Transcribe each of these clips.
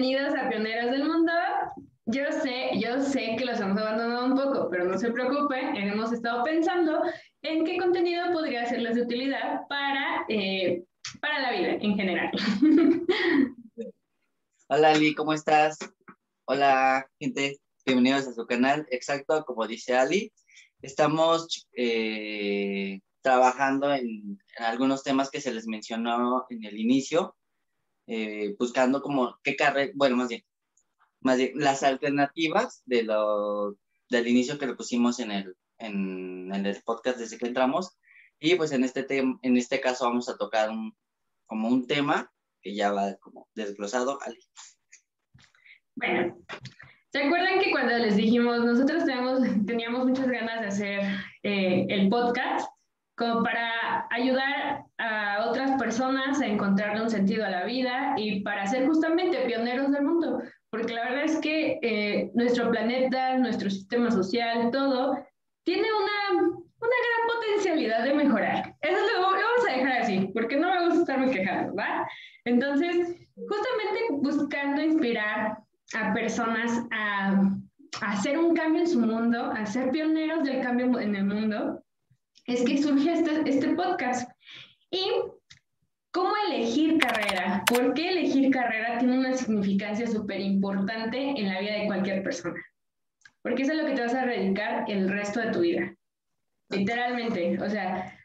bienvenidos a Pioneros del Mundo. Yo sé, yo sé que los hemos abandonado un poco, pero no se preocupen, hemos estado pensando en qué contenido podría serles de utilidad para, eh, para la vida en general. Hola Ali, ¿cómo estás? Hola gente, bienvenidos a su canal. Exacto, como dice Ali, estamos eh, trabajando en, algunos temas que se les mencionó en el inicio, eh, buscando como qué carrera, bueno, más bien, más bien, las alternativas de lo, del inicio que le pusimos en el, en, en el podcast desde que entramos. Y pues en este, en este caso vamos a tocar un, como un tema que ya va como desglosado. Ali. Bueno, ¿se acuerdan que cuando les dijimos, nosotros teníamos, teníamos muchas ganas de hacer eh, el podcast? Como para ayudar a otras personas a encontrarle un sentido a la vida y para ser justamente pioneros del mundo, porque la verdad es que eh, nuestro planeta, nuestro sistema social, todo, tiene una, una gran potencialidad de mejorar. Eso lo, lo, vamos a dejar así, porque no me gusta estarme quejando, ¿va? Entonces, justamente buscando inspirar a personas a, a hacer un cambio en su mundo, a ser pioneros del cambio en el mundo, es que surge este, este podcast. Y ¿Cómo elegir carrera? ¿Por qué elegir carrera tiene una significancia súper importante en la vida de cualquier persona? Porque es lo que te vas a dedicar el resto de tu vida. Literalmente. O sea,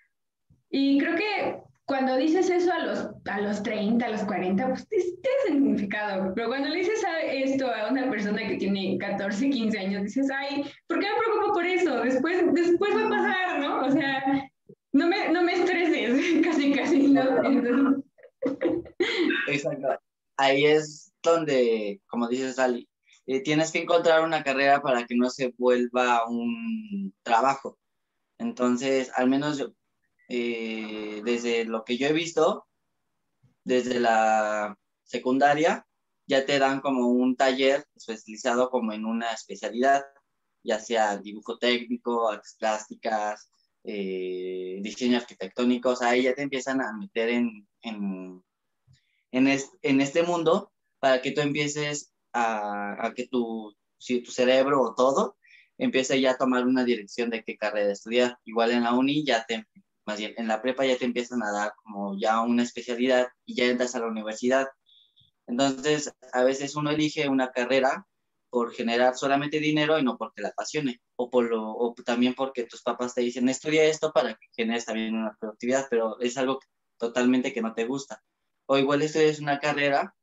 y creo que cuando dices eso a los, a los 30, a los 40, pues tiene significado. Pero cuando le dices esto a una persona que tiene 14, 15 años, dices, ay, ¿por qué me preocupo por eso? Después, después va a pasar, ¿no? O sea, no me, no me estreses, casi, casi, ¿no? Exacto. Ahí es donde, como dices, Ali, eh, tienes que encontrar una carrera para que no se vuelva un trabajo. Entonces, al menos yo, eh, desde lo que yo he visto, desde la secundaria, ya te dan como un taller especializado como en una especialidad, ya sea dibujo técnico, artes plásticas, eh, diseño arquitectónico, ahí ya te empiezan a meter en, en, en, este mundo para que tú empieces a, que tu, tu cerebro o todo empiece ya a tomar una dirección de qué carrera estudiar. Igual en la uni ya te más bien en la prepa ya te empiezan a dar como ya una especialidad y ya entras a la universidad. Entonces, a veces uno elige una carrera por generar solamente dinero y no porque la apasione, o, por lo, o también porque tus papás te dicen, estudia esto para que generes también una productividad, pero es algo totalmente que no te gusta. O igual estudias una carrera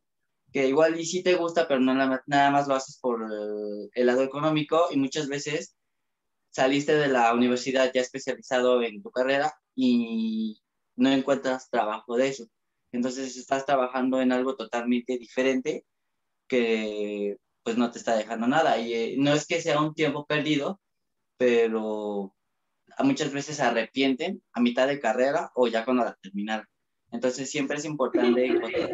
que igual y sí te gusta, pero no nada más lo haces por el, lado económico y muchas veces saliste de la universidad ya especializado en tu carrera y no encuentras trabajo de eso. Entonces estás trabajando en algo totalmente diferente que pues no te está dejando nada. Y eh, no es que sea un tiempo perdido, pero muchas veces se arrepienten a mitad de carrera o ya cuando la terminaron. Entonces siempre es importante encontrar,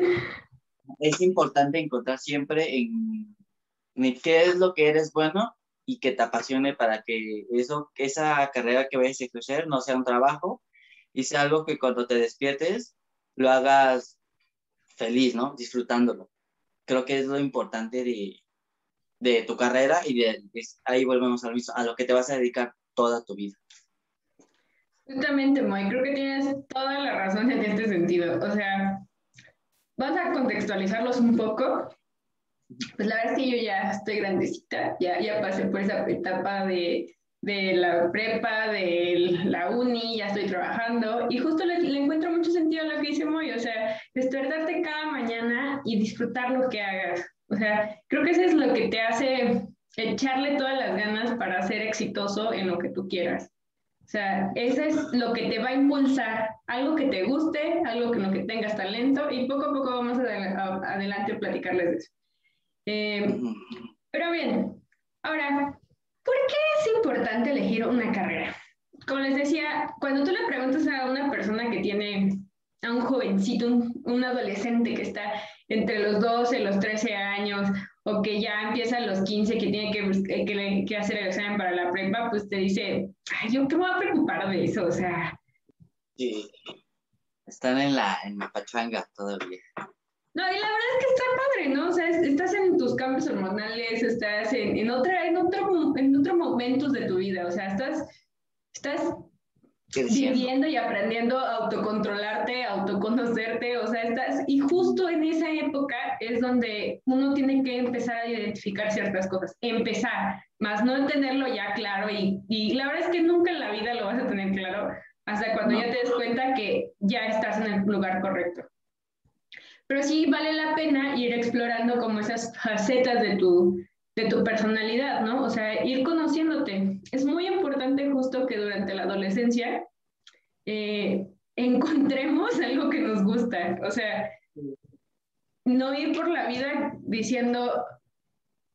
es importante encontrar siempre en, en qué es lo que eres bueno y que te apasione para que eso, esa carrera que vayas a ejercer no sea un trabajo, y sea algo que cuando te despiertes lo hagas feliz, ¿no? Disfrutándolo. Creo que es lo importante de, de tu carrera y de, ahí volvemos al mismo, a lo que te vas a dedicar toda tu vida. Justamente, Moy, creo que tienes toda la razón en este sentido. O sea, vamos a contextualizarlos un poco. Pues la verdad es que yo ya estoy grandecita, ya, ya pasé por esa etapa de de la prepa, de la uni, ya estoy trabajando y justo le, encuentro mucho sentido a lo que dice Moy, o sea, despertarte cada mañana y disfrutar lo que hagas. O sea, creo que eso es lo que te hace echarle todas las ganas para ser exitoso en lo que tú quieras. O sea, eso es lo que te va a impulsar, algo que te guste, algo en lo que tengas talento y poco a poco vamos a, adelante a platicarles de eso. Eh, pero bien, ahora, ¿Por qué es importante elegir una carrera? Como les decía, cuando tú le preguntas a una persona que tiene, a un jovencito, un, adolescente que está entre los 12 y los 13 años, o que ya empieza a los 15, que tiene que, que, que, hacer el examen para la prepa, pues te dice, ay, ¿yo qué me voy a preocupar de eso? O sea... Sí, están en la, en la pachanga todavía. No, y la verdad es que está padre, ¿no? O sea, es, madurez, estás en, en, otra, en, otro, en otro momentos de tu vida, o sea, estás, estás viviendo y aprendiendo a autocontrolarte, a autoconocerte, o sea, estás, y justo en esa época es donde uno tiene que empezar a identificar ciertas cosas, empezar, más no tenerlo ya claro, y, y la verdad es que nunca en la vida lo vas a tener claro, hasta cuando ya te des cuenta que ya estás en el lugar correcto. Pero sí vale la pena ir explorando como esas facetas de tu, de tu personalidad, ¿no? O sea, ir conociéndote. Es muy importante justo que durante la adolescencia eh, encontremos algo que nos gusta. O sea, no ir por la vida diciendo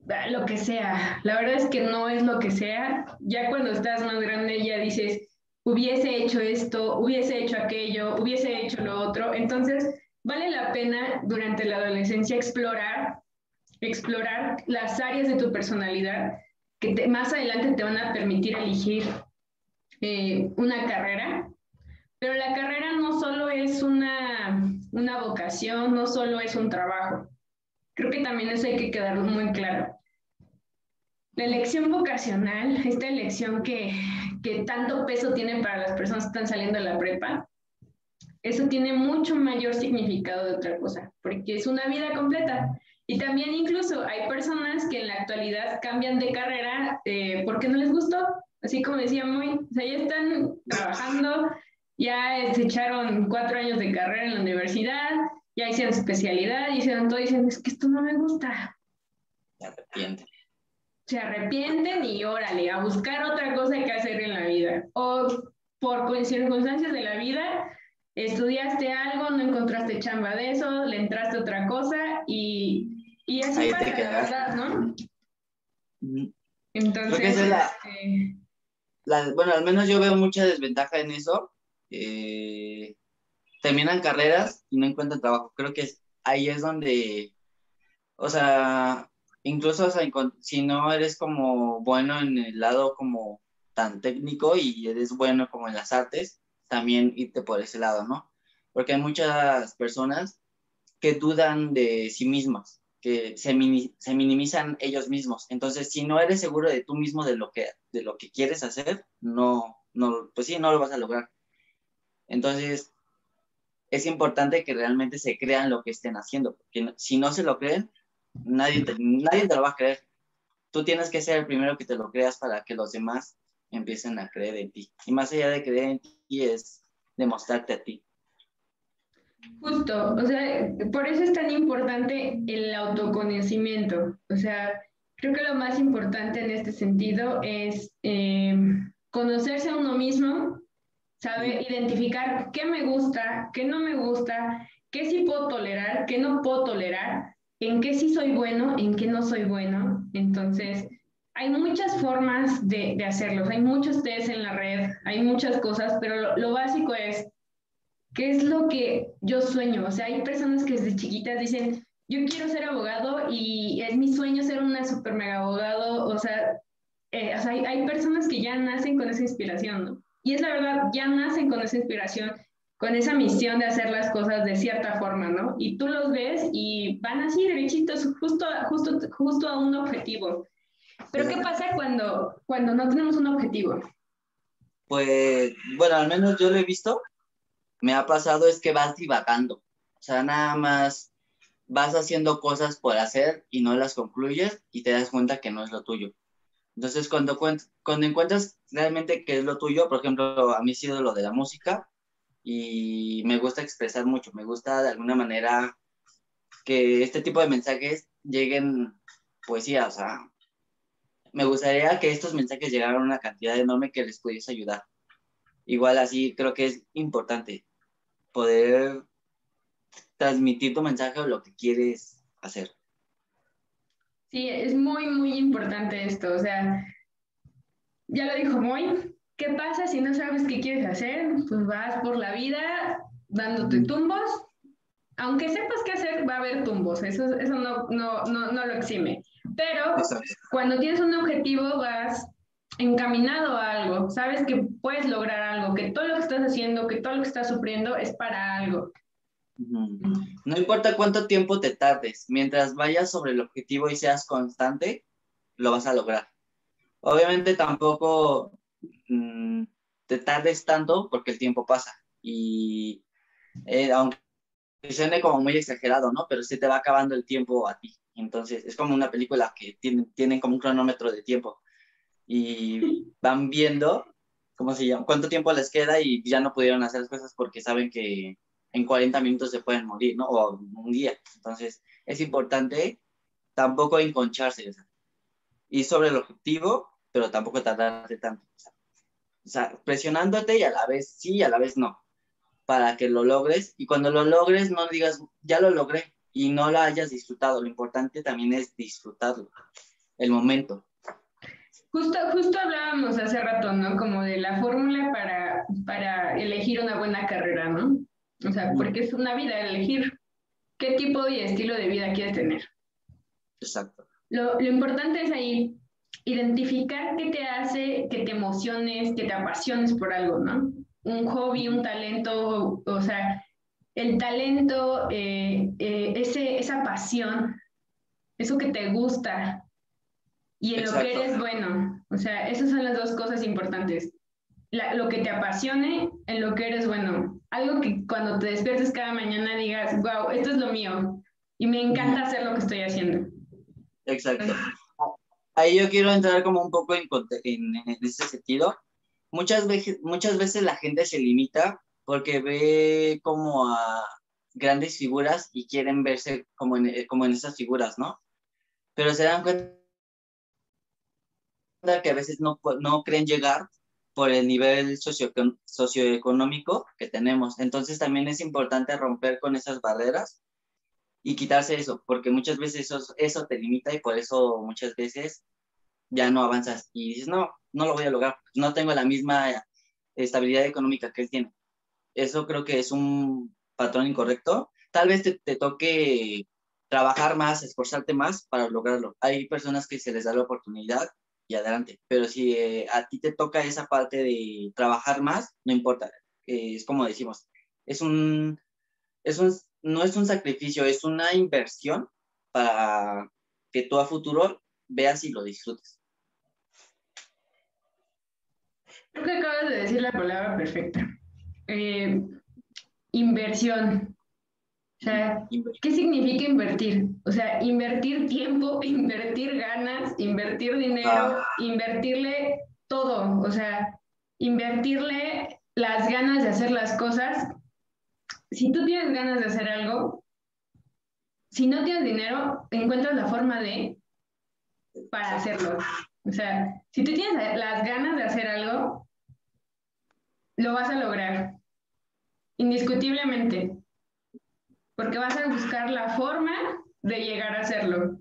ah, lo que sea. La verdad es que no es lo que sea. Ya cuando estás más grande ya dices, hubiese hecho esto, hubiese hecho aquello, hubiese hecho lo otro. Entonces, vale la pena durante la adolescencia explorar, explorar las áreas de tu personalidad que más adelante te van a permitir elegir eh, una carrera. Pero la carrera no solo es una, una vocación, no solo es un trabajo. Creo que también eso hay que quedar muy claro. La elección vocacional, esta elección que, que tanto peso tiene para las personas que están saliendo de la prepa, eso tiene mucho mayor significado de otra cosa, porque es una vida completa. Y también incluso hay personas que en la actualidad cambian de carrera eh, porque no les gustó, así como decía muy, o sea, ya están trabajando, ya se echaron cuatro años de carrera en la universidad, ya hicieron especialidad, hicieron todo, y dicen, es que esto no me gusta. Se arrepienten se arrepienten y órale, a buscar otra cosa que hacer en la vida. O por circunstancias de la vida, estudiaste algo, no encontraste chamba de eso, le entraste otra cosa y, y así pasa, la verdad, ¿no? Entonces, este, bueno, al menos yo veo mucha desventaja en eso. Eh, terminan carreras y no encuentran trabajo. Creo que ahí es donde, o sea, incluso si no eres como bueno en el lado como tan técnico y eres bueno como en las artes, también irte por ese lado, ¿no? Porque hay muchas personas que dudan de sí mismas, que se, minimizan ellos mismos. Entonces, si no eres seguro de tú mismo de lo que, de lo que quieres hacer, no, no, pues sí, no lo vas a lograr. Entonces, es importante que realmente se crean lo que estén haciendo, porque si no se lo creen, Nadie nadie te lo va a creer. Tú tienes que ser el primero que te lo creas para que los demás empiecen a creer en ti. Y más allá de creer en ti es demostrarte a ti. Justo, o sea, por eso es tan importante el autoconocimiento. O sea, creo que lo más importante en este sentido es eh, conocerse a uno mismo, saber identificar qué me gusta, qué no me gusta, qué sí puedo tolerar, qué no puedo tolerar, en qué sí soy bueno, en qué no soy bueno. Entonces, hay muchas formas de, de hacerlos, hay muchos test en la red, hay muchas cosas, pero lo, básico es, ¿qué es lo que yo sueño? O sea, hay personas que desde chiquitas dicen, yo quiero ser abogado y es mi sueño ser una super mega abogado, o sea, eh, o sea hay, hay personas que ya nacen con esa inspiración, ¿no? Y es la verdad, ya nacen con esa inspiración con esa misión de hacer las cosas de cierta forma, ¿no? Y tú los ves y van así derechitos, justo, justo, justo a un objetivo. Pero ¿qué pasa cuando, cuando no tenemos un objetivo? Pues, bueno, al menos yo lo he visto, me ha pasado es que vas divagando, o sea, nada más vas haciendo cosas por hacer y no las concluyes y te das cuenta que no es lo tuyo. Entonces, cuando, cuando encuentras realmente qué es lo tuyo, por ejemplo, a mí ha sido lo de la música, y me gusta expresar mucho, me gusta de alguna manera que este tipo de mensajes lleguen poesía, o sea, me gustaría que estos mensajes llegaran a una cantidad enorme que les pudiese ayudar. Igual así creo que es importante poder transmitir tu mensaje o lo que quieres hacer. Sí, es muy, muy importante esto. O sea, ya lo dijo Moy, ¿Qué pasa si no sabes qué quieres hacer? Pues vas por la vida dándote tumbos. Aunque sepas qué hacer, va a haber tumbos. Eso, eso no, no, no, no lo exime. Pero cuando tienes un objetivo, vas encaminado a algo. Sabes que puedes lograr algo, que todo lo que estás haciendo, que todo lo que estás sufriendo es para algo. No importa cuánto tiempo te tardes, mientras vayas sobre el objetivo y seas constante, lo vas a lograr. Obviamente tampoco mm, te tardes tanto porque el tiempo pasa y eh, aunque suene como muy exagerado, ¿no? Pero se te va acabando el tiempo a ti. Entonces es como una película que tiene, tienen como un cronómetro de tiempo y van viendo cómo se llama, cuánto tiempo les queda y ya no pudieron hacer las cosas porque saben que en 40 minutos se pueden morir, ¿no? O un día. Entonces, es importante tampoco enconcharse. Y sobre el objetivo, pero tampoco tardarte tanto. O sea, presionándote y a la vez sí y a la vez no. Para que lo logres. Y cuando lo logres, no digas, ya lo logré y no lo hayas disfrutado. Lo importante también es disfrutarlo, el momento. Justo, justo hablábamos hace rato, ¿no? Como de la fórmula para, para elegir una buena carrera, ¿no? O sea, porque es una vida elegir qué tipo y estilo de vida quieres tener. Exacto. Lo, lo importante es ahí identificar qué te hace que te emociones, que te apasiones por algo, ¿no? Un hobby, un talento, o, sea, el talento, eh, eh, ese, esa pasión, eso que te gusta y en lo que eres bueno. O sea, esas son las dos cosas importantes. lo que te apasione, en lo que eres bueno algo que cuando te despiertes cada mañana digas, wow, esto es lo mío y me encanta hacer lo que estoy haciendo. Exacto. Ahí yo quiero entrar como un poco en, en, en ese sentido. Muchas veces, muchas veces la gente se limita porque ve como a grandes figuras y quieren verse como en, como en esas figuras, ¿no? Pero se dan cuenta que a veces no, no creen llegar por el nivel socio, socioeconómico que tenemos. Entonces también es importante romper con esas barreras y quitarse eso, porque muchas veces eso, eso te limita y por eso muchas veces ya no avanzas y dices, no, no lo voy a lograr, no tengo la misma estabilidad económica que él tiene. Eso creo que es un patrón incorrecto. Tal vez te, te toque trabajar más, esforzarte más para lograrlo. Hay personas que se les da la oportunidad y adelante. Pero si eh, a ti te toca esa parte de trabajar más, no importa. Eh, es como decimos, es un, es un, no es un sacrificio, es una inversión para que tú a futuro veas y lo disfrutes. Creo que acabas de decir la palabra perfecta. Eh, inversión. O sea, ¿qué significa invertir? O sea, invertir tiempo, invertir ganas, invertir dinero, ah. invertirle todo. O sea, invertirle las ganas de hacer las cosas. Si tú tienes ganas de hacer algo, si no tienes dinero, encuentras la forma de para hacerlo. O sea, si tú tienes las ganas de hacer algo, lo vas a lograr. Indiscutiblemente porque vas a buscar la forma de llegar a hacerlo.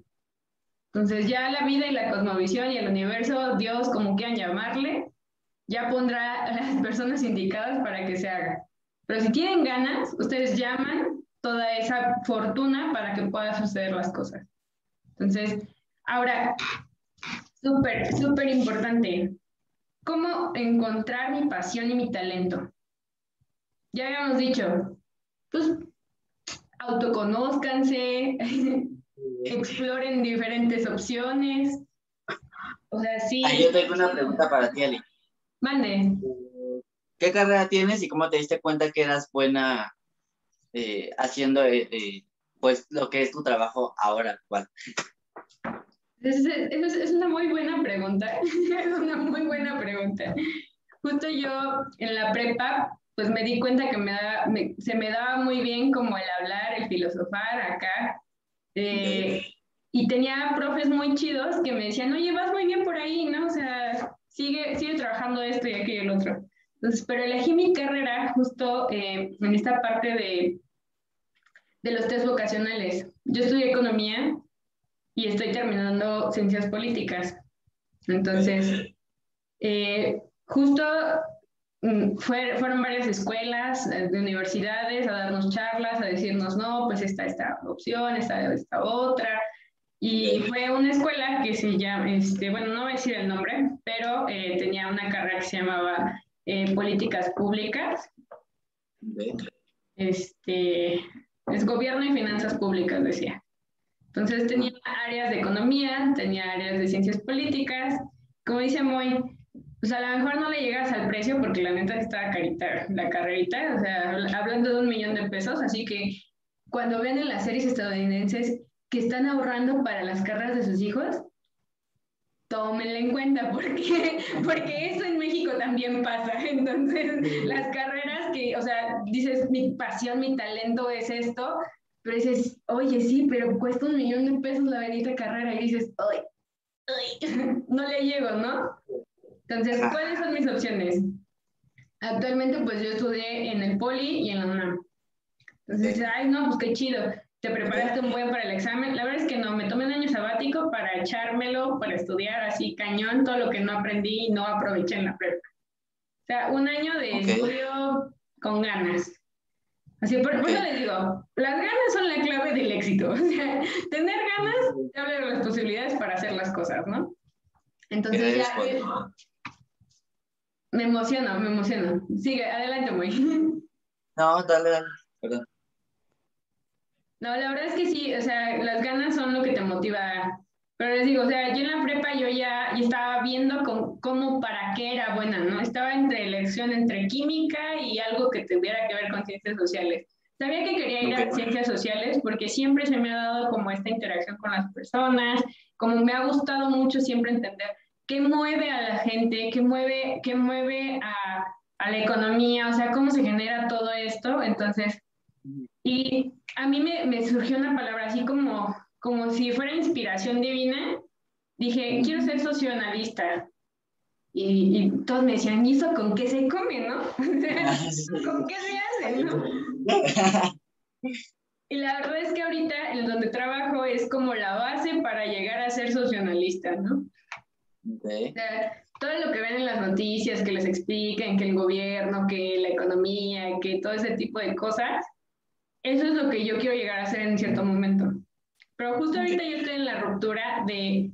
Entonces ya la vida y la cosmovisión y el universo, Dios, como quieran llamarle, ya pondrá a las personas indicadas para que se haga. Pero si tienen ganas, ustedes llaman toda esa fortuna para que puedan suceder las cosas. Entonces, ahora, súper, súper importante, ¿cómo encontrar mi pasión y mi talento? Ya habíamos dicho, pues autoconózcanse, exploren diferentes opciones. O sea, sí. yo tengo una pregunta para ti, Ali. Mande. ¿Qué carrera tienes y cómo te diste cuenta que eras buena eh, haciendo eh, eh, pues lo que es tu trabajo ahora actual? Es, es, es, una muy buena pregunta. es una muy buena pregunta. Justo yo en la prepa pues me di cuenta que me, se me daba muy bien como el hablar, el filosofar acá. Eh, y tenía profes muy chidos que me decían, oye, vas muy bien por ahí, ¿no? O sea, sigue, sigue trabajando esto y aquello y el otro. Entonces, pero elegí mi carrera justo eh, en esta parte de, de los test vocacionales. Yo estudié economía y estoy terminando ciencias políticas. Entonces, eh, justo Mm, fueron varias escuelas eh, de universidades a darnos charlas, a decirnos, no, pues está esta opción, está esta otra. Y fue una escuela que se llama, este, bueno, no voy a decir el nombre, pero eh, tenía una carrera que se llamaba eh, Políticas Públicas. este, es gobierno y finanzas públicas, decía. Entonces tenía áreas de economía, tenía áreas de ciencias políticas. Como dice Moy, pues a lo mejor no le llegas al precio porque la neta está carita la carrerita, o sea, hablando de un millón de pesos, así que cuando ven en las series estadounidenses que están ahorrando para las carreras de sus hijos, tómenla en cuenta porque, porque eso en México también pasa. Entonces, las carreras que, o sea, dices, mi pasión, mi talento es esto, pero dices, oye, sí, pero cuesta un millón de pesos la bendita carrera y dices, ay, ay, no le llego, ¿no? Entonces, ¿cuáles son mis opciones? Actualmente, pues yo estudié en el Poli y en la UNAM. Entonces, ay, no, pues qué chido te preparaste un buen para el examen. La verdad es que no, me tomé un año sabático para echármelo, para estudiar así cañón todo lo que no aprendí y no aproveché en la prepa. O sea, un año de estudio con ganas. Así, por, eso les digo, las ganas son la clave del éxito. O sea, tener ganas te abre las posibilidades para hacer las cosas, ¿no? Entonces ya... Me emociono, me emociono. Sigue, adelante, muy. No, dale, dale, perdón. No, la verdad es que sí, o sea, las ganas son lo que te motiva. Pero les digo, o sea, yo en la prepa yo ya, estaba viendo cómo, para qué era buena, ¿no? Estaba entre elección entre química y algo que tuviera que ver con ciencias sociales. Sabía que quería ir a ciencias sociales porque siempre se me ha dado como esta interacción con las personas, como me ha gustado mucho siempre entender qué mueve a la gente, qué mueve, qué mueve a, a la economía, o sea, cómo se genera todo esto. Entonces, y a mí me, me, surgió una palabra así como, como si fuera inspiración divina. Dije, quiero ser socionalista. Y, y, todos me decían, ¿y eso con qué se come, no? ¿Con qué se hace, no? y la verdad es que ahorita en donde trabajo es como la base para llegar a ser socionalista, ¿no? todo lo que ven en las noticias, que les expliquen que el gobierno, que la economía, que todo ese tipo de cosas, eso es lo que yo quiero llegar a hacer en cierto momento. Pero justo ahorita yo estoy en la ruptura de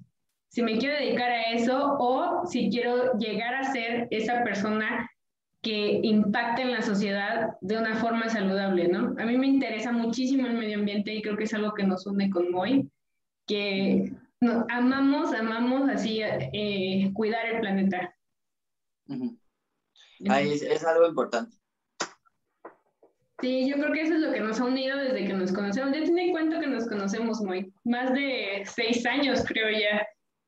si me quiero dedicar a eso o si quiero llegar a ser esa persona que impacte en la sociedad de una forma saludable, ¿no? A mí me interesa muchísimo el medio ambiente y creo que es algo que nos une con Moy, que amamos, amamos así eh, cuidar el planeta. Ahí es algo importante. Sí, yo creo que eso es lo que nos ha unido desde que nos conocemos. Ya tiene cuenta que nos conocemos muy, más de seis años creo ya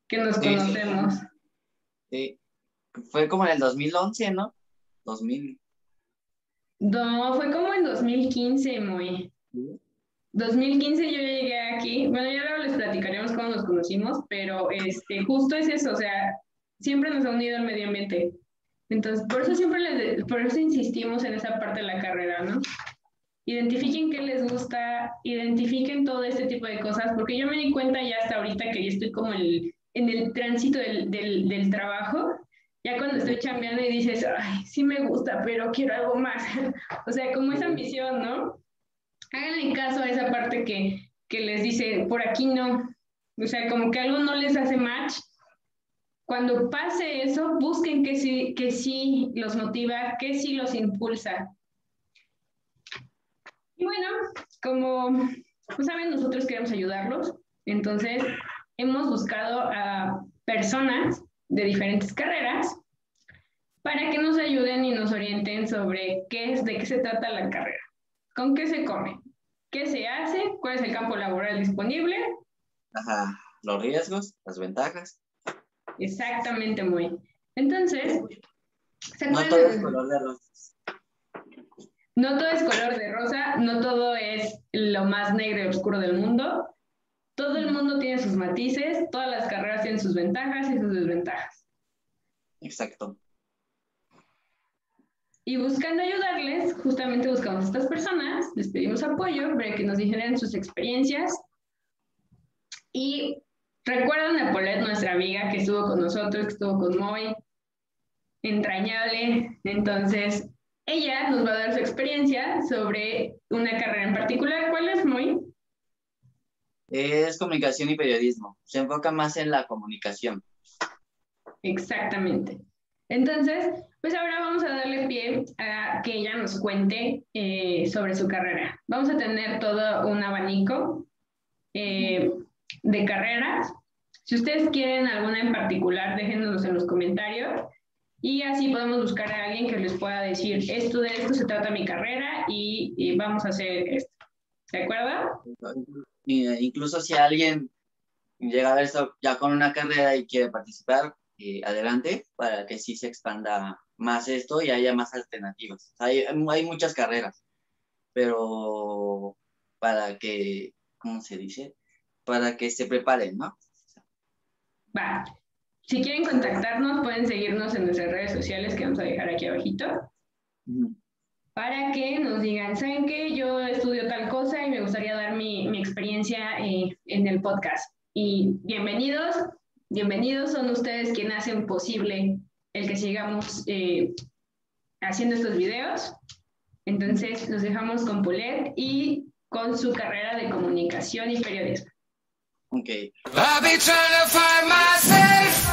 que nos conocemos. Sí, fue como en el 2011, ¿no? 2000. No, fue como en 2015, muy. 2015 yo llegué aquí, bueno, ya luego les platicaremos cómo nos conocimos, pero este, justo es eso, o sea, siempre nos ha unido el medio ambiente. Entonces, por eso siempre les, por eso insistimos en esa parte de la carrera, ¿no? Identifiquen qué les gusta, identifiquen todo este tipo de cosas, porque yo me di cuenta ya hasta ahorita que yo estoy como el, en el tránsito del, del, del trabajo, ya cuando estoy chambeando y dices, ay, sí me gusta, pero quiero algo más. o sea, como esa ambición, ¿no? Háganle caso a esa parte que, que les dice, por aquí no. O sea, como que algo no les hace match cuando pase eso, busquen que sí, que sí los motiva, que sí los impulsa. Y bueno, como pues saben, nosotros queremos ayudarlos, entonces hemos buscado a personas de diferentes carreras para que nos ayuden y nos orienten sobre qué es, de qué se trata la carrera, con qué se come, qué se hace, cuál es el campo laboral disponible. Ajá, los riesgos, las ventajas. Exactamente, muy. Entonces, no todo es color de rosa. No todo es color de rosa, no todo es lo más negro y oscuro del mundo. Todo el mundo tiene sus matices, todas las carreras tienen sus ventajas y sus desventajas. Exacto. Y buscando ayudarles, justamente buscamos a estas personas, les pedimos apoyo para que nos dijeran sus experiencias y ¿Recuerdan a Paulette, nuestra amiga que estuvo con nosotros, que estuvo con Moy? Entrañable. Entonces, ella nos va a dar su experiencia sobre una carrera en particular. ¿Cuál es, Moy? Es comunicación y periodismo. Se enfoca más en la comunicación. Exactamente. Entonces, pues ahora vamos a darle pie a que ella nos cuente eh, sobre su carrera. Vamos a tener todo un abanico eh, de carreras. Si ustedes quieren alguna en particular, déjenos en los comentarios y así podemos buscar a alguien que les pueda decir, esto de esto se trata mi carrera y, vamos a hacer esto. ¿De acuerdo? Incluso si alguien llega a ver esto ya con una carrera y quiere participar, eh, adelante, para que sí se expanda más esto y haya más alternativas. Hay, hay muchas carreras, pero para que, ¿cómo se dice? Para que se preparen, ¿no? Va. Si quieren contactarnos, pueden seguirnos en nuestras redes sociales que vamos a dejar aquí abajito. Para que nos digan, ¿saben qué? Yo estudio tal cosa y me gustaría dar mi, mi experiencia eh, en el podcast. Y bienvenidos, bienvenidos son ustedes quienes hacen posible el que sigamos eh, haciendo estos videos. Entonces, los dejamos con Polet y con su carrera de comunicación y periodismo. Okay. I'll be trying to find myself,